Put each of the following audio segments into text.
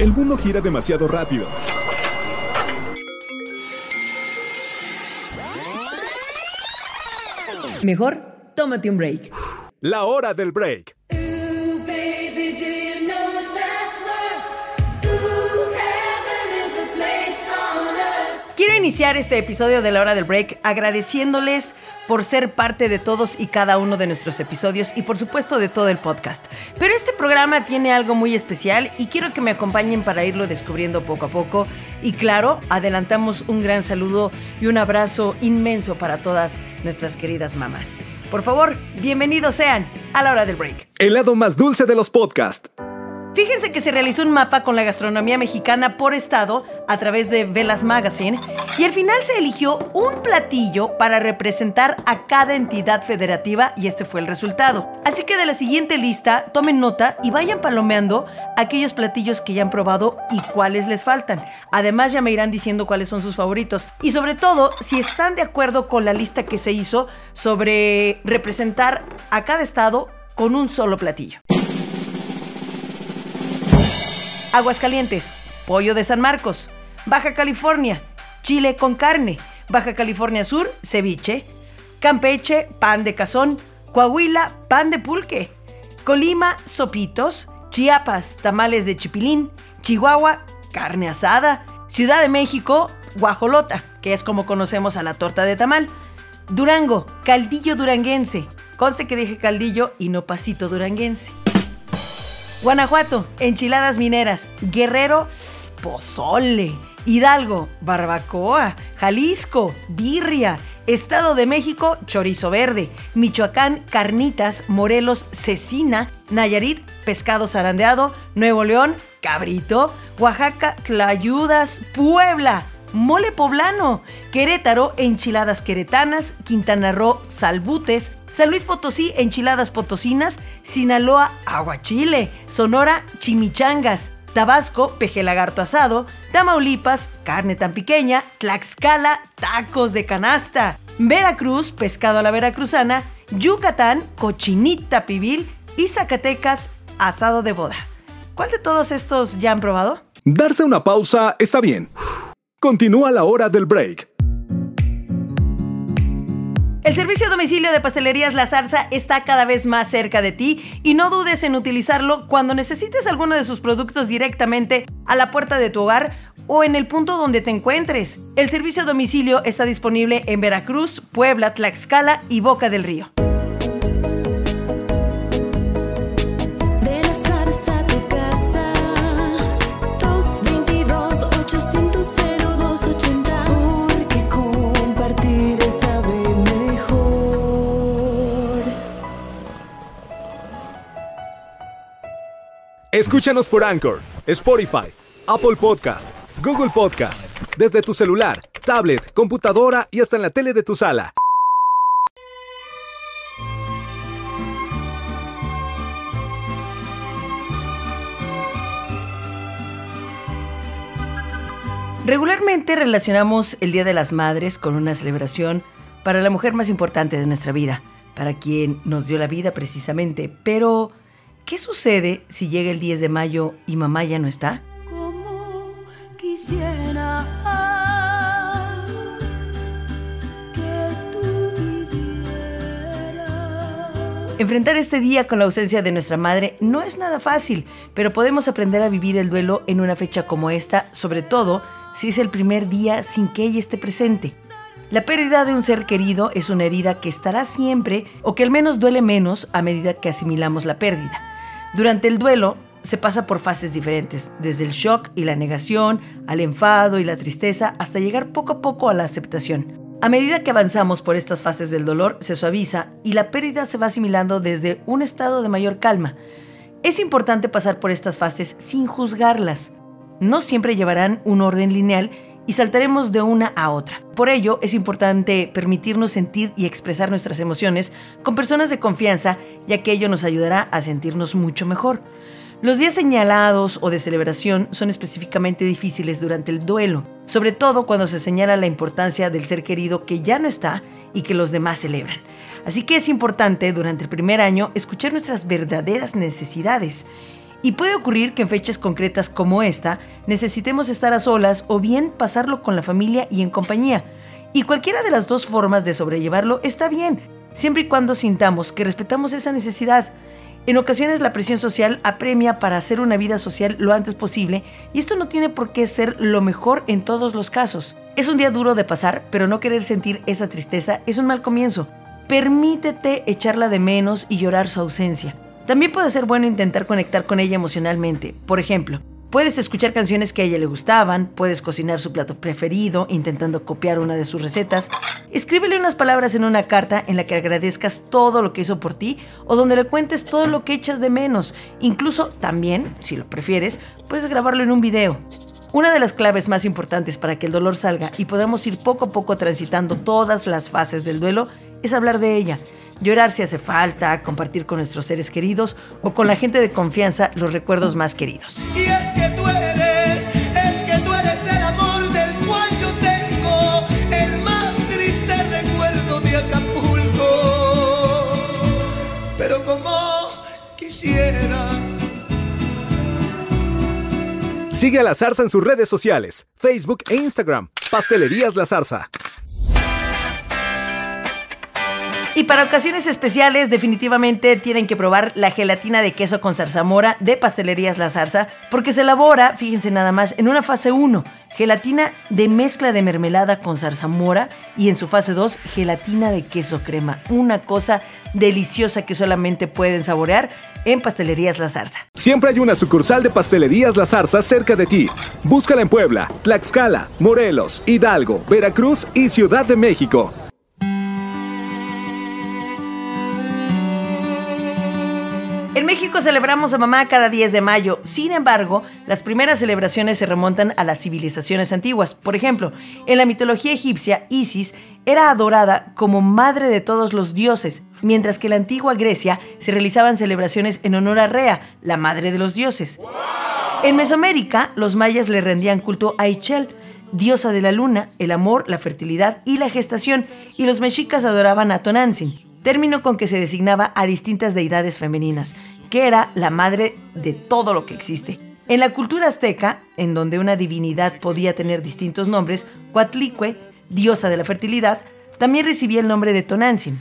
El mundo gira demasiado rápido. Mejor, tómate un break. La hora del break. Quiero iniciar este episodio de la hora del break agradeciéndoles por ser parte de todos y cada uno de nuestros episodios y por supuesto de todo el podcast. Pero este programa tiene algo muy especial y quiero que me acompañen para irlo descubriendo poco a poco. Y claro, adelantamos un gran saludo y un abrazo inmenso para todas nuestras queridas mamás. Por favor, bienvenidos sean a la hora del break. El lado más dulce de los podcasts. Fíjense que se realizó un mapa con la gastronomía mexicana por estado a través de Velas Magazine y al final se eligió un platillo para representar a cada entidad federativa y este fue el resultado. Así que de la siguiente lista tomen nota y vayan palomeando aquellos platillos que ya han probado y cuáles les faltan. Además ya me irán diciendo cuáles son sus favoritos y sobre todo si están de acuerdo con la lista que se hizo sobre representar a cada estado con un solo platillo. Aguascalientes, pollo de San Marcos. Baja California, chile con carne. Baja California Sur, ceviche. Campeche, pan de cazón. Coahuila, pan de pulque. Colima, sopitos. Chiapas, tamales de chipilín. Chihuahua, carne asada. Ciudad de México, guajolota, que es como conocemos a la torta de tamal. Durango, caldillo duranguense. Conste que dije caldillo y no pasito duranguense. Guanajuato, enchiladas mineras. Guerrero, pozole. Hidalgo, barbacoa. Jalisco, birria. Estado de México, chorizo verde. Michoacán, carnitas. Morelos, cecina. Nayarit, pescado zarandeado. Nuevo León, cabrito. Oaxaca, tlayudas. Puebla, mole poblano. Querétaro, enchiladas queretanas. Quintana Roo, salbutes. San Luis Potosí, enchiladas potosinas, Sinaloa, aguachile, Sonora, chimichangas, Tabasco, peje lagarto asado, Tamaulipas, carne tan pequeña, Tlaxcala, tacos de canasta, Veracruz, pescado a la veracruzana, Yucatán, cochinita pibil y Zacatecas, asado de boda. ¿Cuál de todos estos ya han probado? Darse una pausa está bien. Continúa la hora del break. El servicio domicilio de Pastelerías La Zarza está cada vez más cerca de ti y no dudes en utilizarlo cuando necesites alguno de sus productos directamente a la puerta de tu hogar o en el punto donde te encuentres. El servicio domicilio está disponible en Veracruz, Puebla, Tlaxcala y Boca del Río. Escúchanos por Anchor, Spotify, Apple Podcast, Google Podcast, desde tu celular, tablet, computadora y hasta en la tele de tu sala. Regularmente relacionamos el Día de las Madres con una celebración para la mujer más importante de nuestra vida, para quien nos dio la vida precisamente. Pero, ¿qué sucede si llega el 10 de mayo y mamá ya no está? Como quisiera que tú vivieras Enfrentar este día con la ausencia de nuestra madre no es nada fácil, pero podemos aprender a vivir el duelo en una fecha como esta, sobre todo si es el primer día sin que ella esté presente. La pérdida de un ser querido es una herida que estará siempre o que al menos duele menos a medida que asimilamos la pérdida. Durante el duelo se pasa por fases diferentes, desde el shock y la negación, al enfado y la tristeza, hasta llegar poco a poco a la aceptación. A medida que avanzamos por estas fases del dolor, se suaviza y la pérdida se va asimilando desde un estado de mayor calma. Es importante pasar por estas fases sin juzgarlas. No siempre llevarán un orden lineal y saltaremos de una a otra. Por ello, es importante permitirnos sentir y expresar nuestras emociones con personas de confianza, ya que ello nos ayudará a sentirnos mucho mejor. Los días señalados o de celebración son específicamente difíciles durante el duelo, sobre todo cuando se señala la importancia del ser querido que ya no está y que los demás celebran. Así que es importante durante el primer año escuchar nuestras verdaderas necesidades Y puede ocurrir que en fechas concretas como esta necesitemos estar a solas o bien pasarlo con la familia y en compañía. Y cualquiera de las dos formas de sobrellevarlo está bien, siempre y cuando sintamos que respetamos esa necesidad. En ocasiones la presión social apremia para hacer una vida social lo antes posible y esto no tiene por qué ser lo mejor en todos los casos. Es un día duro de pasar, pero no querer sentir esa tristeza es un mal comienzo. Permítete echarla de menos y llorar su ausencia. También puede ser bueno intentar conectar con ella emocionalmente. Por ejemplo, Puedes escuchar canciones que a ella le gustaban, puedes cocinar su plato preferido intentando copiar una de sus recetas. Escríbele unas palabras en una carta en la que agradezcas todo lo que hizo por ti o donde le cuentes todo lo que echas de menos. Incluso también, si lo prefieres, puedes grabarlo en un video. Una de las claves más importantes para que el dolor salga y podamos ir poco a poco transitando todas las fases del duelo es hablar de ella. Llorar si hace falta, compartir con nuestros seres queridos o con la gente de confianza los recuerdos más queridos. Y es que tú eres, es que tú eres el amor del cual yo tengo el más triste recuerdo de Acapulco. Pero como quisiera. Sigue a la zarza en sus redes sociales, Facebook e Instagram. Pastelerías La Zarza. Y para ocasiones especiales, definitivamente tienen que probar la gelatina de queso con zarzamora de Pastelerías La Zarza, porque se elabora, fíjense nada más, en una fase 1, gelatina de mezcla de mermelada con zarzamora y en su fase 2, gelatina de queso crema. Una cosa deliciosa que solamente pueden saborear en Pastelerías La Zarza. Siempre hay una sucursal de Pastelerías La Zarza cerca de ti. Búscala en Puebla, Tlaxcala, Morelos, Hidalgo, Veracruz y Ciudad de México. En México celebramos a mamá cada 10 de mayo. Sin embargo, las primeras celebraciones se remontan a las civilizaciones antiguas. Por ejemplo, en la mitología egipcia, Isis era adorada como madre de todos los dioses, mientras que en la antigua Grecia se realizaban celebraciones en honor a Rea, la madre de los dioses. En Mesoamérica, los mayas le rendían culto a Ichel, diosa de la luna, el amor, la fertilidad y la gestación, y los mexicas adoraban a Tonantzin, término con que se designaba a distintas deidades femeninas, que era la madre de todo lo que existe. En la cultura azteca, en donde una divinidad podía tener distintos nombres, Coatlicue, diosa de la fertilidad, también recibía el nombre de Tonantzin.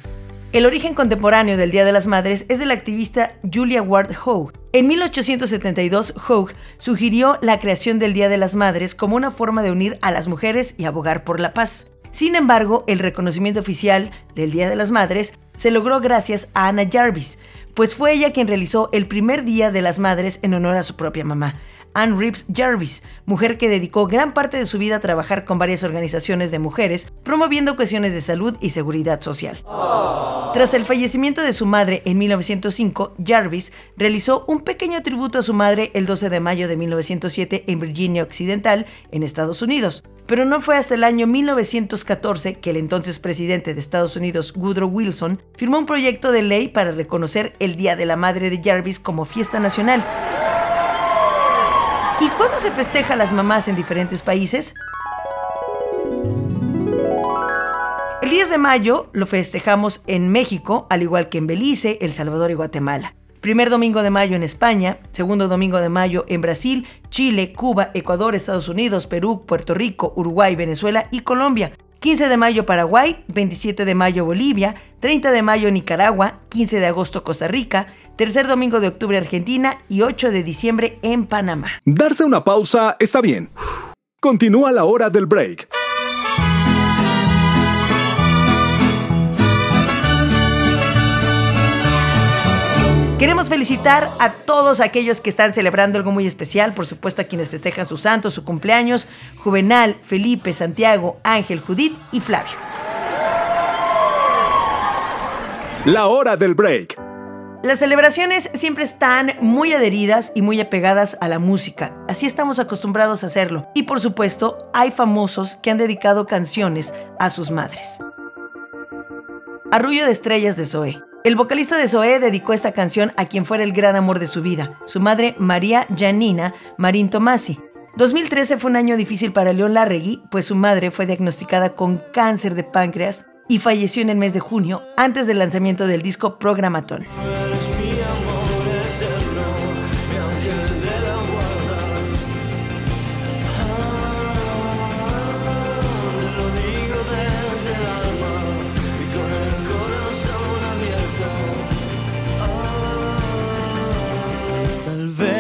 El origen contemporáneo del Día de las Madres es de la activista Julia Ward Howe. En 1872, Howe sugirió la creación del Día de las Madres como una forma de unir a las mujeres y abogar por la paz. Sin embargo, el reconocimiento oficial del Día de las Madres se logró gracias a Anna Jarvis, pues fue ella quien realizó el primer Día de las Madres en honor a su propia mamá, Anne Reeves Jarvis, mujer que dedicó gran parte de su vida a trabajar con varias organizaciones de mujeres, promoviendo cuestiones de salud y seguridad social. Tras el fallecimiento de su madre en 1905, Jarvis realizó un pequeño tributo a su madre el 12 de mayo de 1907 en Virginia Occidental, en Estados Unidos. Pero no fue hasta el año 1914 que el entonces presidente de Estados Unidos, Woodrow Wilson, firmó un proyecto de ley para reconocer el Día de la Madre de Jarvis como fiesta nacional. ¿Y cuándo se festeja las mamás en diferentes países? El 10 de mayo lo festejamos en México, al igual que en Belice, El Salvador y Guatemala. Primer domingo de mayo en España, segundo domingo de mayo en Brasil, Chile, Cuba, Ecuador, Estados Unidos, Perú, Puerto Rico, Uruguay, Venezuela y Colombia. 15 de mayo Paraguay, 27 de mayo Bolivia, 30 de mayo Nicaragua, 15 de agosto Costa Rica, tercer domingo de octubre Argentina y 8 de diciembre en Panamá. Darse una pausa está bien. Continúa la hora del break. Queremos felicitar a todos aquellos que están celebrando algo muy especial, por supuesto a quienes festejan su santo, su cumpleaños, Juvenal, Felipe, Santiago, Ángel, Judith y Flavio. La hora del break. Las celebraciones siempre están muy adheridas y muy apegadas a la música. Así estamos acostumbrados a hacerlo. Y por supuesto, hay famosos que han dedicado canciones a sus madres. Arrullo de estrellas de Zoé. El vocalista de Zoé dedicó esta canción a quien fuera el gran amor de su vida, su madre María Janina Marín Tomasi. 2013 fue un año difícil para León Larregui, pues su madre fue diagnosticada con cáncer de páncreas y falleció en el mes de junio, antes del lanzamiento del disco Programatón.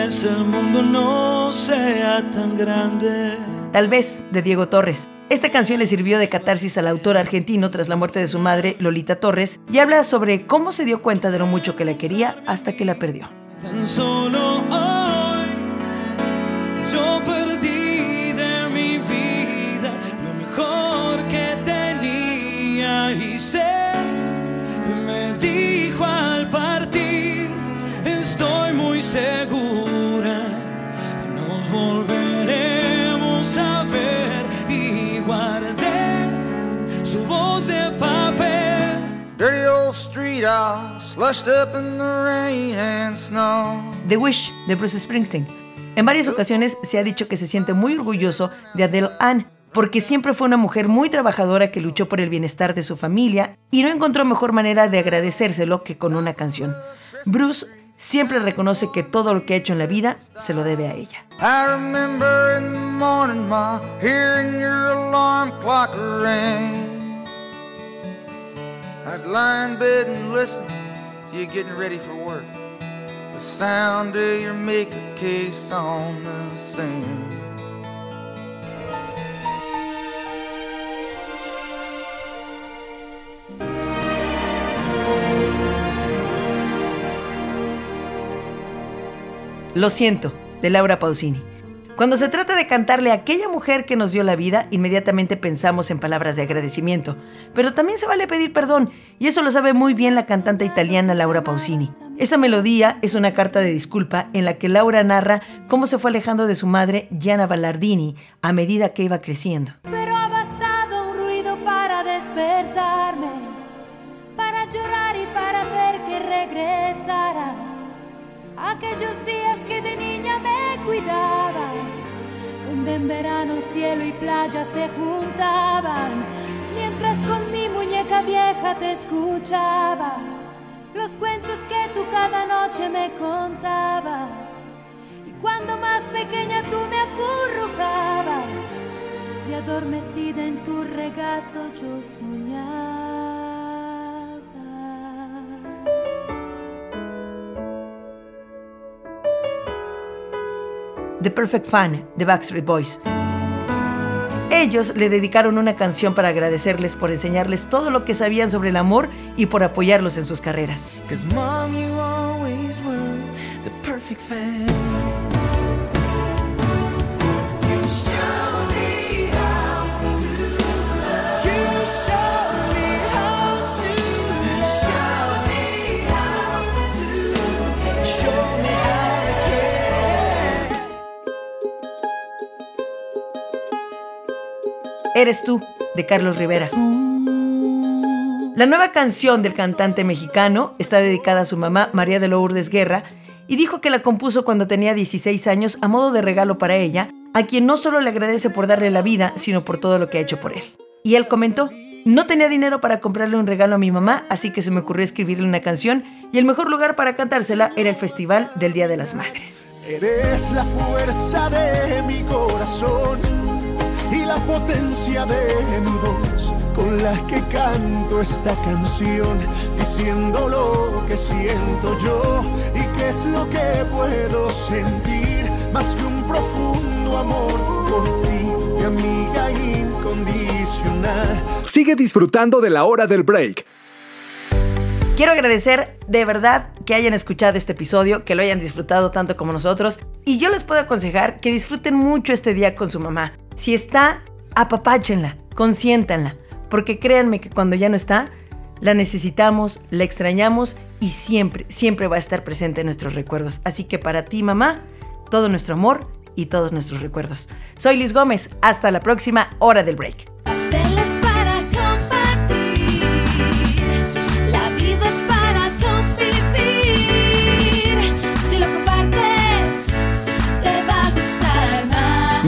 Vez el mundo no sea tan grande. Tal vez, de Diego Torres. Esta canción le sirvió de catarsis al autor argentino tras la muerte de su madre, Lolita Torres, y habla sobre cómo se dio cuenta de lo mucho que la quería hasta que la perdió. Tan solo hoy yo perdí de mi vida lo mejor que tenía y sé, me dijo al partir, estoy muy segura, old street all slushed up in the rain and snow. The Wish, de Bruce Springsteen. En varias ocasiones se ha dicho que se siente muy orgulloso de Adele Ann, porque siempre fue una mujer muy trabajadora que luchó por el bienestar de su familia y no encontró mejor manera de agradecérselo que con una canción. Bruce siempre reconoce que todo lo que ha hecho en la vida se lo debe a ella. I I'd lie bed and listen to you getting ready for work. The sound of your makeup case on the sink. Lo siento, de Laura Pausini. Cuando se trata de cantarle a aquella mujer que nos dio la vida, inmediatamente pensamos en palabras de agradecimiento. Pero también se vale pedir perdón, y eso lo sabe muy bien la cantante italiana Laura Pausini. Esa melodía es una carta de disculpa en la que Laura narra cómo se fue alejando de su madre, Gianna Ballardini, a medida que iba creciendo. Pero ha bastado un ruido para despertarme, para llorar y para hacer que regresara. Aquellos días en verano cielo y playa se juntaban, mientras con mi muñeca vieja te escuchaba. Los cuentos que tú cada noche me contabas. Y cuando más pequeña tú me acurrucabas y adormecida en tu regazo yo soñaba. The Perfect Fan de Backstreet Boys. Ellos le dedicaron una canción para agradecerles por enseñarles todo lo que sabían sobre el amor y por apoyarlos en sus carreras. Always the perfect fan. Eres tú, de Carlos Rivera. La nueva canción del cantante mexicano está dedicada a su mamá, María de Lourdes Guerra, y dijo que la compuso cuando tenía 16 años a modo de regalo para ella, a quien no solo le agradece por darle la vida, sino por todo lo que ha hecho por él. Y él comentó, no tenía dinero para comprarle un regalo a mi mamá, así que se me ocurrió escribirle una canción y el mejor lugar para cantársela era el Festival del Día de las Madres. Eres la fuerza de mi corazón y la potencia de mi voz con la que canto esta canción, diciendo lo que siento yo y qué es lo que puedo sentir, más que un profundo amor por ti, mi amiga incondicional. Sigue disfrutando de la hora del break. Quiero agradecer de verdad que hayan escuchado este episodio, que lo hayan disfrutado tanto como nosotros. Y yo les puedo aconsejar que disfruten mucho este día con su mamá. Si está, apapáchenla, consiéntanla. Porque créanme que cuando ya no está, la necesitamos, la extrañamos y siempre, siempre va a estar presente en nuestros recuerdos. Así que para ti, mamá, todo nuestro amor y todos nuestros recuerdos. Soy Liz Gómez. Hasta la próxima hora del break.